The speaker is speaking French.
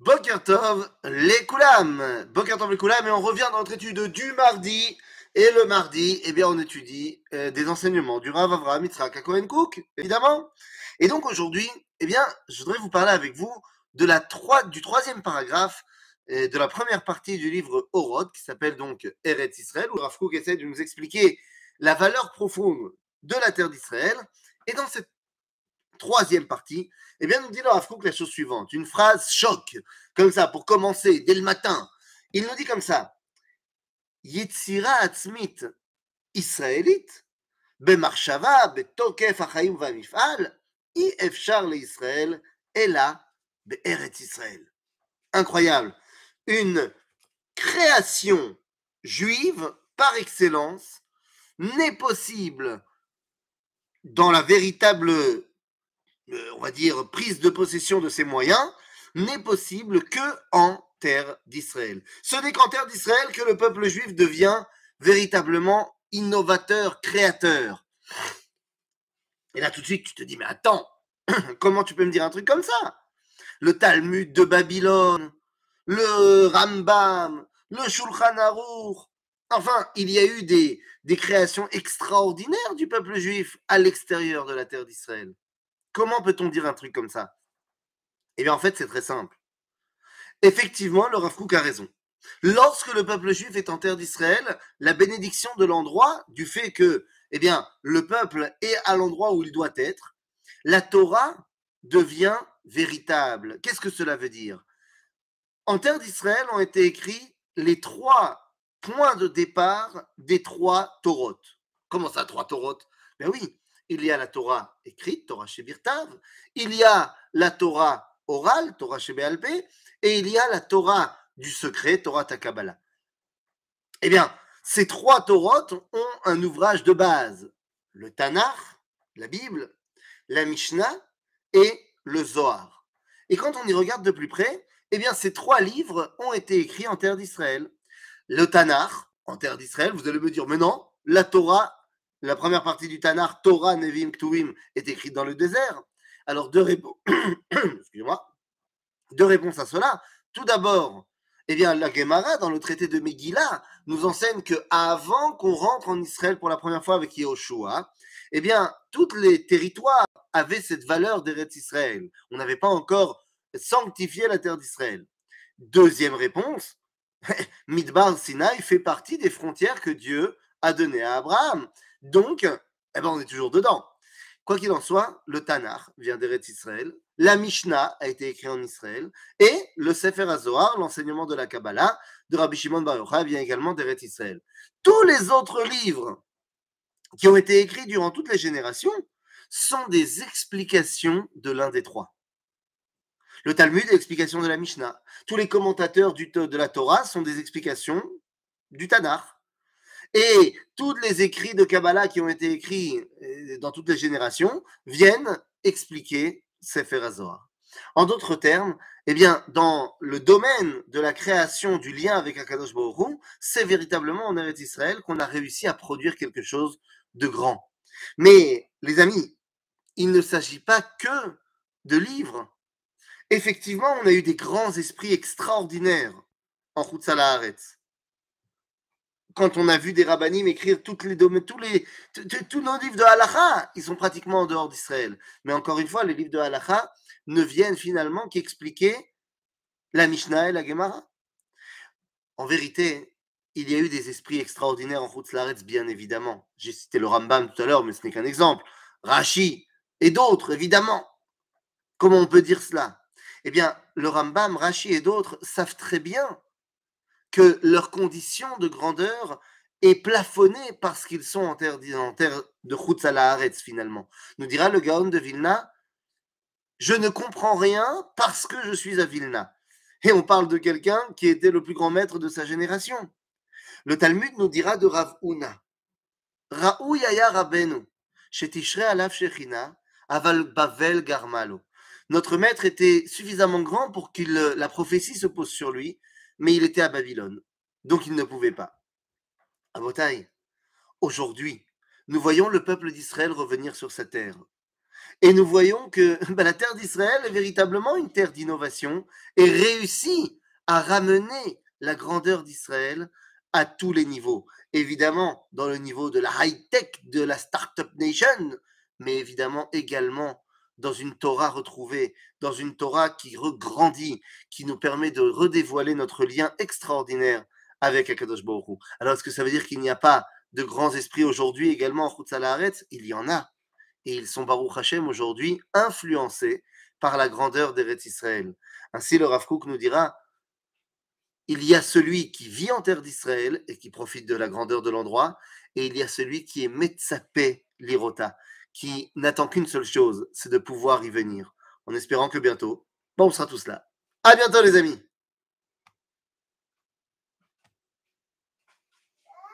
Boker Tov, les Koulam. Boker Tov, les Koulam, et on revient dans notre étude du mardi. Et le mardi, eh bien, on étudie euh, des enseignements du Rav Avraham Yitzhak Cook, évidemment. Et donc aujourd'hui, eh bien, je voudrais vous parler avec vous de la trois, du troisième paragraphe euh, de la première partie du livre Orod, qui s'appelle donc Eretz Israël, où Rav Cook essaie de nous expliquer la valeur profonde de la terre d'Israël. Et dans cette troisième partie, eh bien, nous dit le Rav la chose suivante, une phrase choc, comme ça, pour commencer, dès le matin. Il nous dit comme ça, Yetzira atzmit israélite, bemarshava, betokef achayim vamifal, i efshar le Israël, ela be'eret Israël. Incroyable. Une création juive par excellence n'est possible dans la véritable on va dire, prise de possession de ces moyens, n'est possible que en terre d'Israël. Ce n'est qu'en terre d'Israël que le peuple juif devient véritablement innovateur, créateur. Et là, tout de suite, tu te dis, mais attends, comment tu peux me dire un truc comme ça? Le Talmud de Babylone, le Rambam, le Shulchan Aruch. Enfin, il y a eu des créations extraordinaires du peuple juif à l'extérieur de la terre d'Israël. Comment peut-on dire un truc comme ça? Eh bien, en fait, c'est très simple. Effectivement, le Rav Kook a raison. Lorsque le peuple juif est en terre d'Israël, la bénédiction de l'endroit, du fait que, eh bien, le peuple est à l'endroit où il doit être, la Torah devient véritable. Qu'est-ce que cela veut dire? En terre d'Israël ont été écrits les trois points de départ des trois Torotes. Comment ça, trois Torotes Ben oui, il y a la Torah écrite, Torah Shebirtav, il y a la Torah orale, Torah Shebealpe, et il y a la Torah du secret, Torah Takabala. Eh bien, ces trois Torotes ont un ouvrage de base, le Tanakh, la Bible, la Mishnah et le Zohar. Et quand on y regarde de plus près, eh bien, ces trois livres ont été écrits en terre d'Israël. Le Tanakh, en terre d'Israël, vous allez me dire, mais non, la Torah la première partie du Tanar, Torah, Nevim, Ktuvim, est écrite dans le désert. Alors, deux, réponses à cela. Tout d'abord, eh bien, la Gemara, dans le traité de Megillah, nous enseigne que avant qu'on rentre en Israël pour la première fois avec Yehoshua, eh bien, tous les territoires avaient cette valeur d'Eretz Israël. On n'avait pas encore sanctifié la terre d'Israël. Deuxième réponse, Midbar Sinai fait partie des frontières que Dieu a données à Abraham. Donc, eh ben, on est toujours dedans. Quoi qu'il en soit, le Tanakh vient d'Eretz Israël, la Mishnah a été écrite en Israël, et le Sefer HaZohar, l'enseignement de la Kabbalah de Rabbi Shimon Bar Yochai, vient également d'Eretz Israël. Tous les autres livres qui ont été écrits durant toutes les générations sont des explications de l'un des trois. Le Talmud est l'explication de la Mishnah. Tous les commentateurs de la Torah sont des explications du Tanakh. Et tous les écrits de Kabbalah qui ont été écrits euh, dans toutes les générations viennent expliquer Sefer HaZohar. En d'autres termes, eh bien, dans le domaine de la création du lien avec Akadosh Baruch c'est véritablement en Eretz Israël qu'on a réussi à produire quelque chose de grand. Mais, les amis, il ne s'agit pas que de livres. Effectivement, on a eu des grands esprits extraordinaires en Haaretz quand on a vu des rabbinim écrire toutes les domaines, tous, les, tous nos livres de halacha, ils sont pratiquement en dehors d'Israël. Mais encore une fois, les livres de halacha ne viennent finalement qu'expliquer la Mishnah et la Gemara. En vérité, il y a eu des esprits extraordinaires en Laretz, bien évidemment. J'ai cité le Rambam tout à l'heure, mais ce n'est qu'un exemple. Rashi et d'autres, évidemment. Comment on peut dire cela? Eh bien, le Rambam, Rashi et d'autres savent très bien que leur condition de grandeur est plafonnée parce qu'ils sont en terre, en de Haaretz finalement. Nous dira le Gaon de Vilna, je ne comprends rien parce que je suis à Vilna. Et on parle de quelqu'un qui était le plus grand maître de sa génération. Le Talmud nous dira de Rav Una. Ra'ou yaya rabenu, shetishre alaf shechina, aval bavel garmalo. Notre maître était suffisamment grand pour que la prophétie se pose sur lui, mais il était à Babylone, donc il ne pouvait pas. À Botaï, aujourd'hui, nous voyons le peuple d'Israël revenir sur sa terre. Et nous voyons que bah, la terre d'Israël est véritablement une terre d'innovation et réussit à ramener la grandeur d'Israël à tous les niveaux. Évidemment, dans le niveau de la high-tech, de la Startup Nation, mais évidemment également dans une Torah retrouvée, dans une Torah qui regrandit, qui nous permet de redévoiler notre lien extraordinaire avec Akadosh Baruch Alors, est-ce que ça veut dire qu'il n'y a pas de grands esprits aujourd'hui également en Chutzalaharetz Il y en a. Et ils sont, Baruch Hashem, aujourd'hui influencés par la grandeur d'Eretz Israël. Ainsi, le Rav Kook nous dira il y a celui qui vit en terre d'Israël et qui profite de la grandeur de l'endroit, et il y a celui qui est Metzapé Lirota, qui n'attend qu'une seule chose, c'est de pouvoir y venir, en espérant que bientôt, bon, on sera tous là. À bientôt les amis